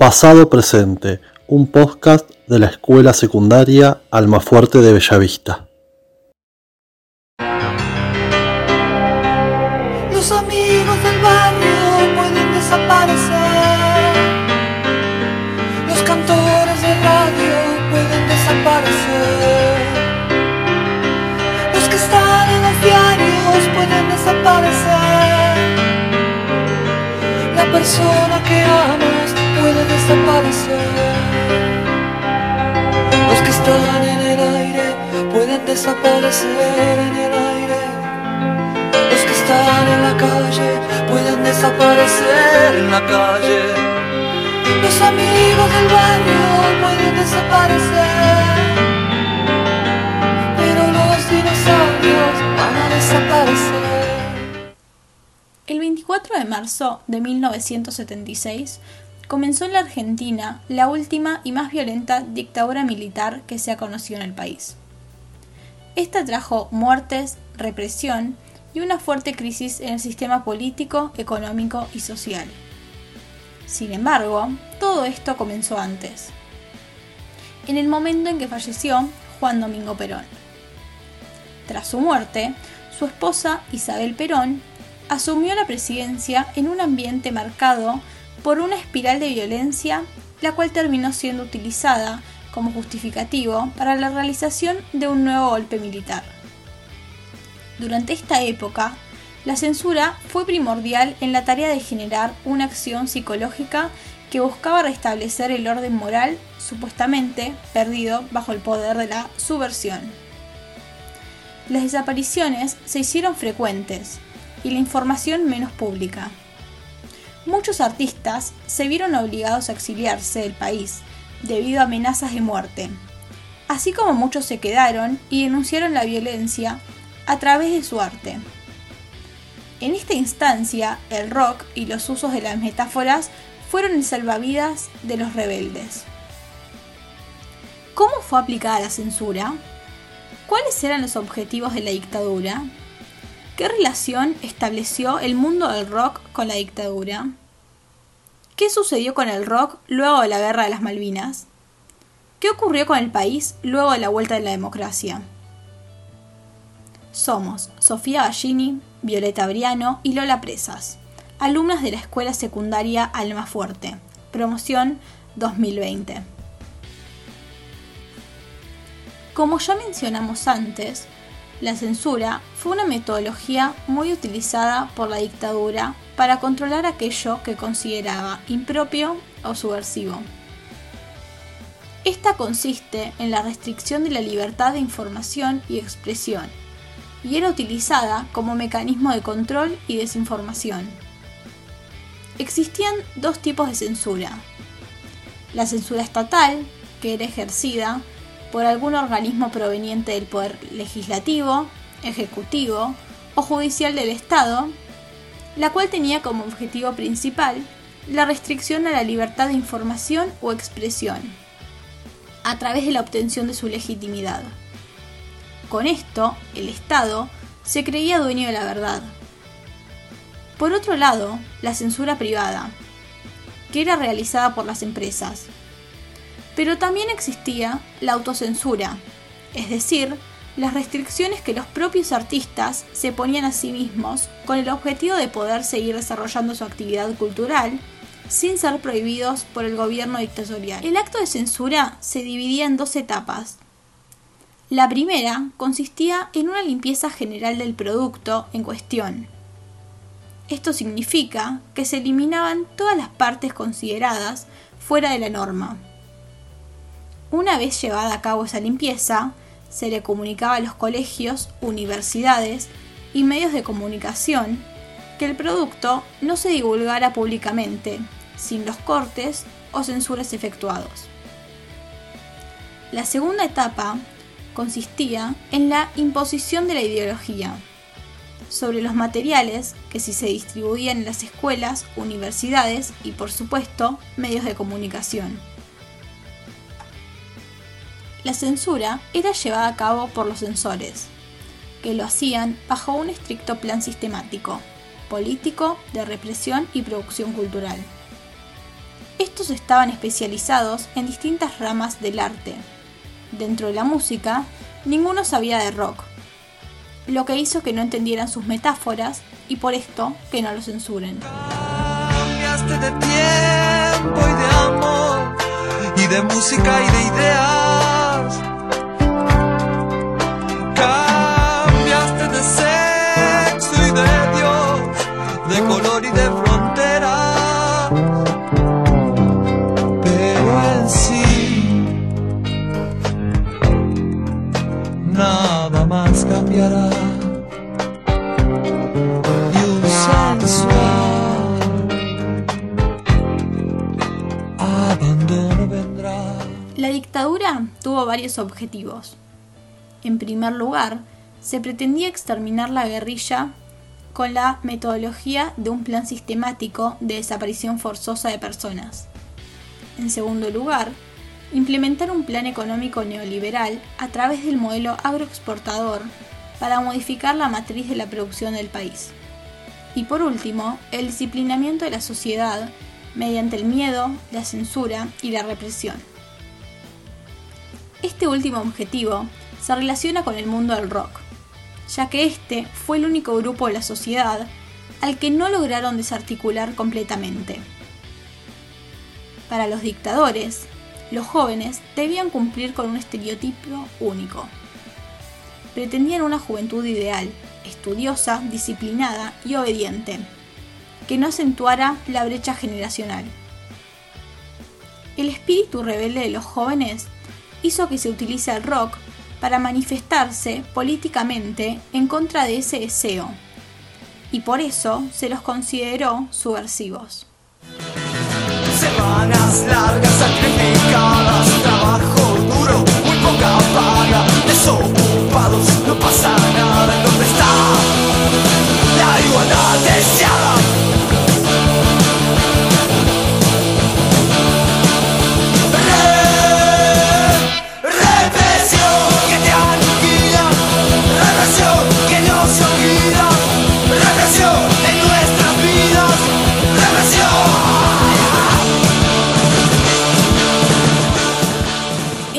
Pasado Presente, un podcast de la Escuela Secundaria Almafuerte de Bellavista. Los amigos del barrio pueden desaparecer. Los cantores de radio pueden desaparecer. Los que están en los diarios pueden desaparecer. La persona que amas puede desaparecer. Los que están en el aire pueden desaparecer en el aire. Los que están en la calle pueden desaparecer en la calle. Los amigos del barrio pueden desaparecer. Pero los dinosaurios van a desaparecer. El 24 de marzo de 1976 comenzó en la Argentina la última y más violenta dictadura militar que se ha conocido en el país. Esta trajo muertes, represión y una fuerte crisis en el sistema político, económico y social. Sin embargo, todo esto comenzó antes, en el momento en que falleció Juan Domingo Perón. Tras su muerte, su esposa Isabel Perón asumió la presidencia en un ambiente marcado por una espiral de violencia, la cual terminó siendo utilizada como justificativo para la realización de un nuevo golpe militar. Durante esta época, la censura fue primordial en la tarea de generar una acción psicológica que buscaba restablecer el orden moral supuestamente perdido bajo el poder de la subversión. Las desapariciones se hicieron frecuentes y la información menos pública muchos artistas se vieron obligados a exiliarse del país debido a amenazas de muerte, así como muchos se quedaron y denunciaron la violencia a través de su arte. En esta instancia, el rock y los usos de las metáforas fueron el salvavidas de los rebeldes. ¿Cómo fue aplicada la censura? ¿Cuáles eran los objetivos de la dictadura? ¿Qué relación estableció el mundo del rock con la dictadura? ¿Qué sucedió con el rock luego de la Guerra de las Malvinas? ¿Qué ocurrió con el país luego de la vuelta de la democracia? Somos Sofía Ballini, Violeta Briano y Lola Presas, alumnas de la Escuela Secundaria Almafuerte, promoción 2020. Como ya mencionamos antes, la censura fue una metodología muy utilizada por la dictadura para controlar aquello que consideraba impropio o subversivo. Esta consiste en la restricción de la libertad de información y expresión, y era utilizada como mecanismo de control y desinformación. Existían dos tipos de censura. La censura estatal, que era ejercida por algún organismo proveniente del poder legislativo, ejecutivo o judicial del Estado, la cual tenía como objetivo principal la restricción a la libertad de información o expresión, a través de la obtención de su legitimidad. Con esto, el Estado se creía dueño de la verdad. Por otro lado, la censura privada, que era realizada por las empresas, pero también existía la autocensura, es decir, las restricciones que los propios artistas se ponían a sí mismos con el objetivo de poder seguir desarrollando su actividad cultural sin ser prohibidos por el gobierno dictatorial. El acto de censura se dividía en dos etapas. La primera consistía en una limpieza general del producto en cuestión. Esto significa que se eliminaban todas las partes consideradas fuera de la norma. Una vez llevada a cabo esa limpieza, se le comunicaba a los colegios, universidades y medios de comunicación que el producto no se divulgara públicamente, sin los cortes o censuras efectuados. La segunda etapa consistía en la imposición de la ideología sobre los materiales que si se distribuían en las escuelas, universidades y por supuesto medios de comunicación. La censura era llevada a cabo por los censores, que lo hacían bajo un estricto plan sistemático, político, de represión y producción cultural. Estos estaban especializados en distintas ramas del arte. Dentro de la música, ninguno sabía de rock, lo que hizo que no entendieran sus metáforas y por esto que no lo censuren. Cambiaste de tiempo y de amor, y de música y de ideas. Cambiaste La dictadura tuvo varios objetivos. En primer lugar, se pretendía exterminar la guerrilla con la metodología de un plan sistemático de desaparición forzosa de personas. En segundo lugar, implementar un plan económico neoliberal a través del modelo agroexportador para modificar la matriz de la producción del país. Y por último, el disciplinamiento de la sociedad mediante el miedo, la censura y la represión. Este último objetivo se relaciona con el mundo del rock, ya que este fue el único grupo de la sociedad al que no lograron desarticular completamente. Para los dictadores, los jóvenes debían cumplir con un estereotipo único. Pretendían una juventud ideal, estudiosa, disciplinada y obediente, que no acentuara la brecha generacional. El espíritu rebelde de los jóvenes hizo que se utilice el rock para manifestarse políticamente en contra de ese deseo, y por eso se los consideró subversivos. Semanas largas, sacrificadas, trabajo duro, muy poca paga, desocupados, no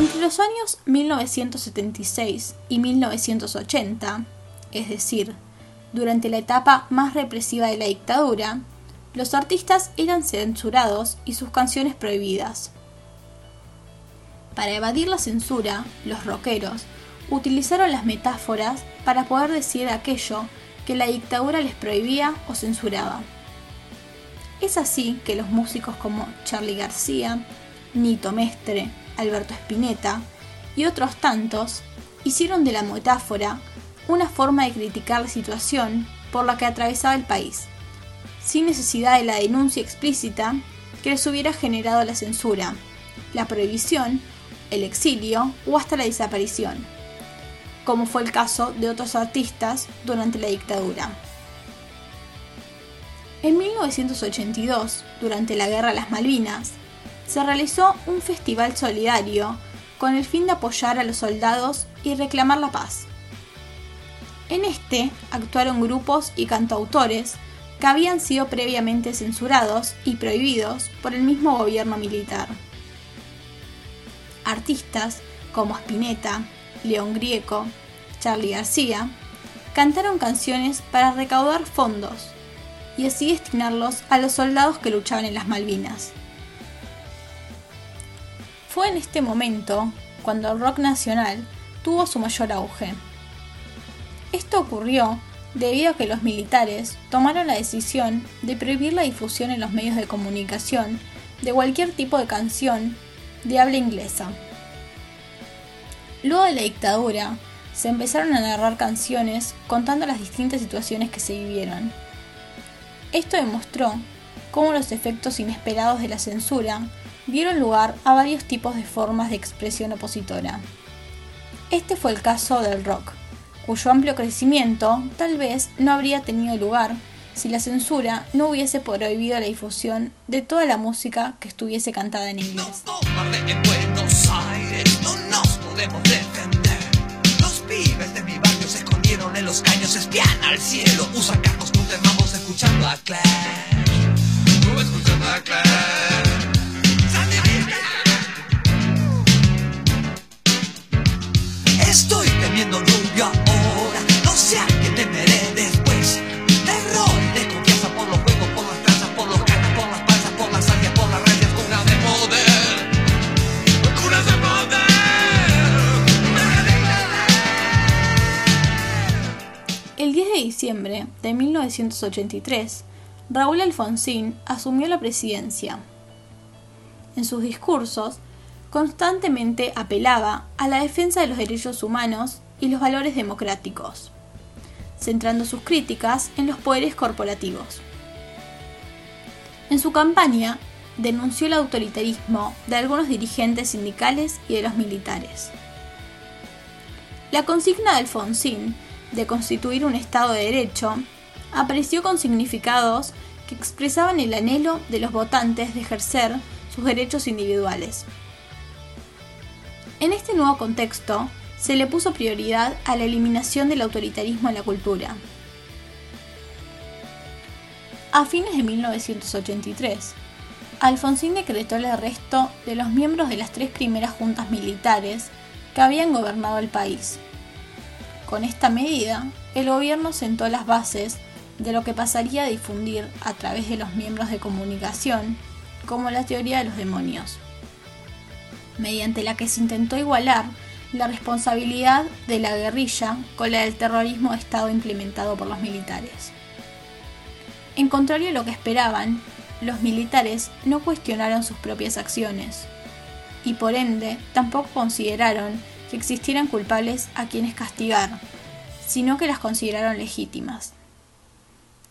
Entre los años 1976 y 1980, es decir, durante la etapa más represiva de la dictadura, los artistas eran censurados y sus canciones prohibidas. Para evadir la censura, los rockeros utilizaron las metáforas para poder decir aquello que la dictadura les prohibía o censuraba. Es así que los músicos como Charlie García, Nito Mestre, Alberto Spinetta y otros tantos hicieron de la metáfora una forma de criticar la situación por la que atravesaba el país, sin necesidad de la denuncia explícita que les hubiera generado la censura, la prohibición, el exilio o hasta la desaparición, como fue el caso de otros artistas durante la dictadura. En 1982, durante la Guerra de las Malvinas, se realizó un festival solidario con el fin de apoyar a los soldados y reclamar la paz. En este actuaron grupos y cantautores que habían sido previamente censurados y prohibidos por el mismo gobierno militar. Artistas como Spinetta, León Grieco, Charlie García, cantaron canciones para recaudar fondos y así destinarlos a los soldados que luchaban en las Malvinas. Fue en este momento cuando el rock nacional tuvo su mayor auge. Esto ocurrió debido a que los militares tomaron la decisión de prohibir la difusión en los medios de comunicación de cualquier tipo de canción de habla inglesa. Luego de la dictadura, se empezaron a narrar canciones contando las distintas situaciones que se vivieron. Esto demostró cómo los efectos inesperados de la censura dieron lugar a varios tipos de formas de expresión opositora. Este fue el caso del rock, cuyo amplio crecimiento tal vez no habría tenido lugar si la censura no hubiese prohibido la difusión de toda la música que estuviese cantada en inglés. Escuchando a. poniendo ahora. No sea que temeré después. De de poder. El 10 de diciembre de 1983, Raúl Alfonsín asumió la presidencia. En sus discursos, constantemente apelaba a la defensa de los derechos humanos y los valores democráticos, centrando sus críticas en los poderes corporativos. En su campaña, denunció el autoritarismo de algunos dirigentes sindicales y de los militares. La consigna de Alfonsín de constituir un Estado de Derecho apareció con significados que expresaban el anhelo de los votantes de ejercer sus derechos individuales. En este nuevo contexto, se le puso prioridad a la eliminación del autoritarismo en la cultura. A fines de 1983, Alfonsín decretó el arresto de los miembros de las tres primeras juntas militares que habían gobernado el país. Con esta medida, el gobierno sentó las bases de lo que pasaría a difundir a través de los miembros de comunicación como la teoría de los demonios, mediante la que se intentó igualar la responsabilidad de la guerrilla con la del terrorismo de Estado implementado por los militares. En contrario a lo que esperaban, los militares no cuestionaron sus propias acciones y por ende tampoco consideraron que existieran culpables a quienes castigar, sino que las consideraron legítimas.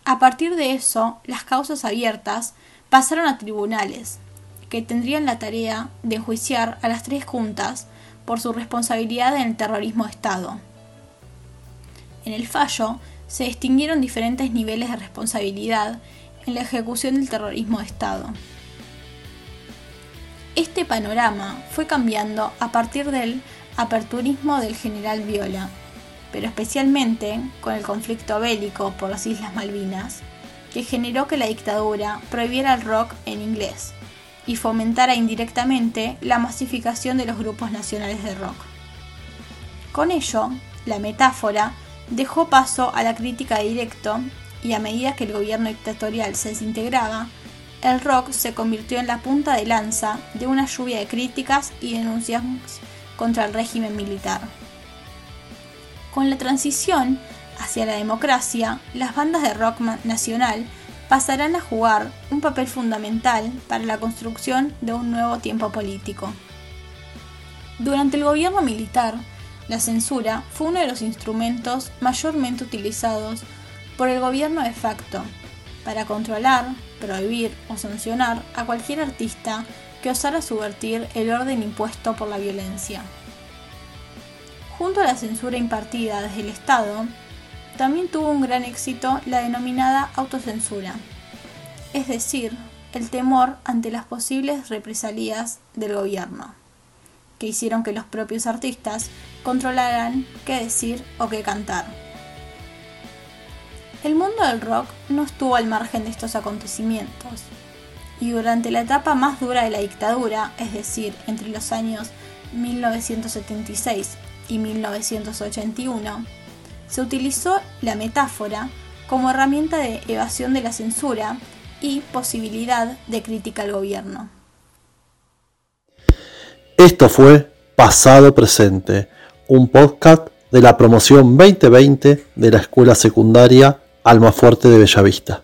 A partir de eso, las causas abiertas pasaron a tribunales, que tendrían la tarea de enjuiciar a las tres juntas por su responsabilidad en el terrorismo de Estado. En el fallo se distinguieron diferentes niveles de responsabilidad en la ejecución del terrorismo de Estado. Este panorama fue cambiando a partir del aperturismo del general Viola, pero especialmente con el conflicto bélico por las Islas Malvinas, que generó que la dictadura prohibiera el rock en inglés y fomentara indirectamente la masificación de los grupos nacionales de rock. Con ello, la metáfora dejó paso a la crítica directo y a medida que el gobierno dictatorial se desintegraba, el rock se convirtió en la punta de lanza de una lluvia de críticas y denuncias contra el régimen militar. Con la transición hacia la democracia, las bandas de rock nacional pasarán a jugar un papel fundamental para la construcción de un nuevo tiempo político. Durante el gobierno militar, la censura fue uno de los instrumentos mayormente utilizados por el gobierno de facto para controlar, prohibir o sancionar a cualquier artista que osara subvertir el orden impuesto por la violencia. Junto a la censura impartida desde el Estado, también tuvo un gran éxito la denominada autocensura, es decir, el temor ante las posibles represalias del gobierno que hicieron que los propios artistas controlaran qué decir o qué cantar. El mundo del rock no estuvo al margen de estos acontecimientos, y durante la etapa más dura de la dictadura, es decir, entre los años 1976 y 1981, se utilizó la metáfora como herramienta de evasión de la censura y posibilidad de crítica al gobierno. Esto fue Pasado Presente, un podcast de la promoción 2020 de la Escuela Secundaria Almafuerte de Bellavista.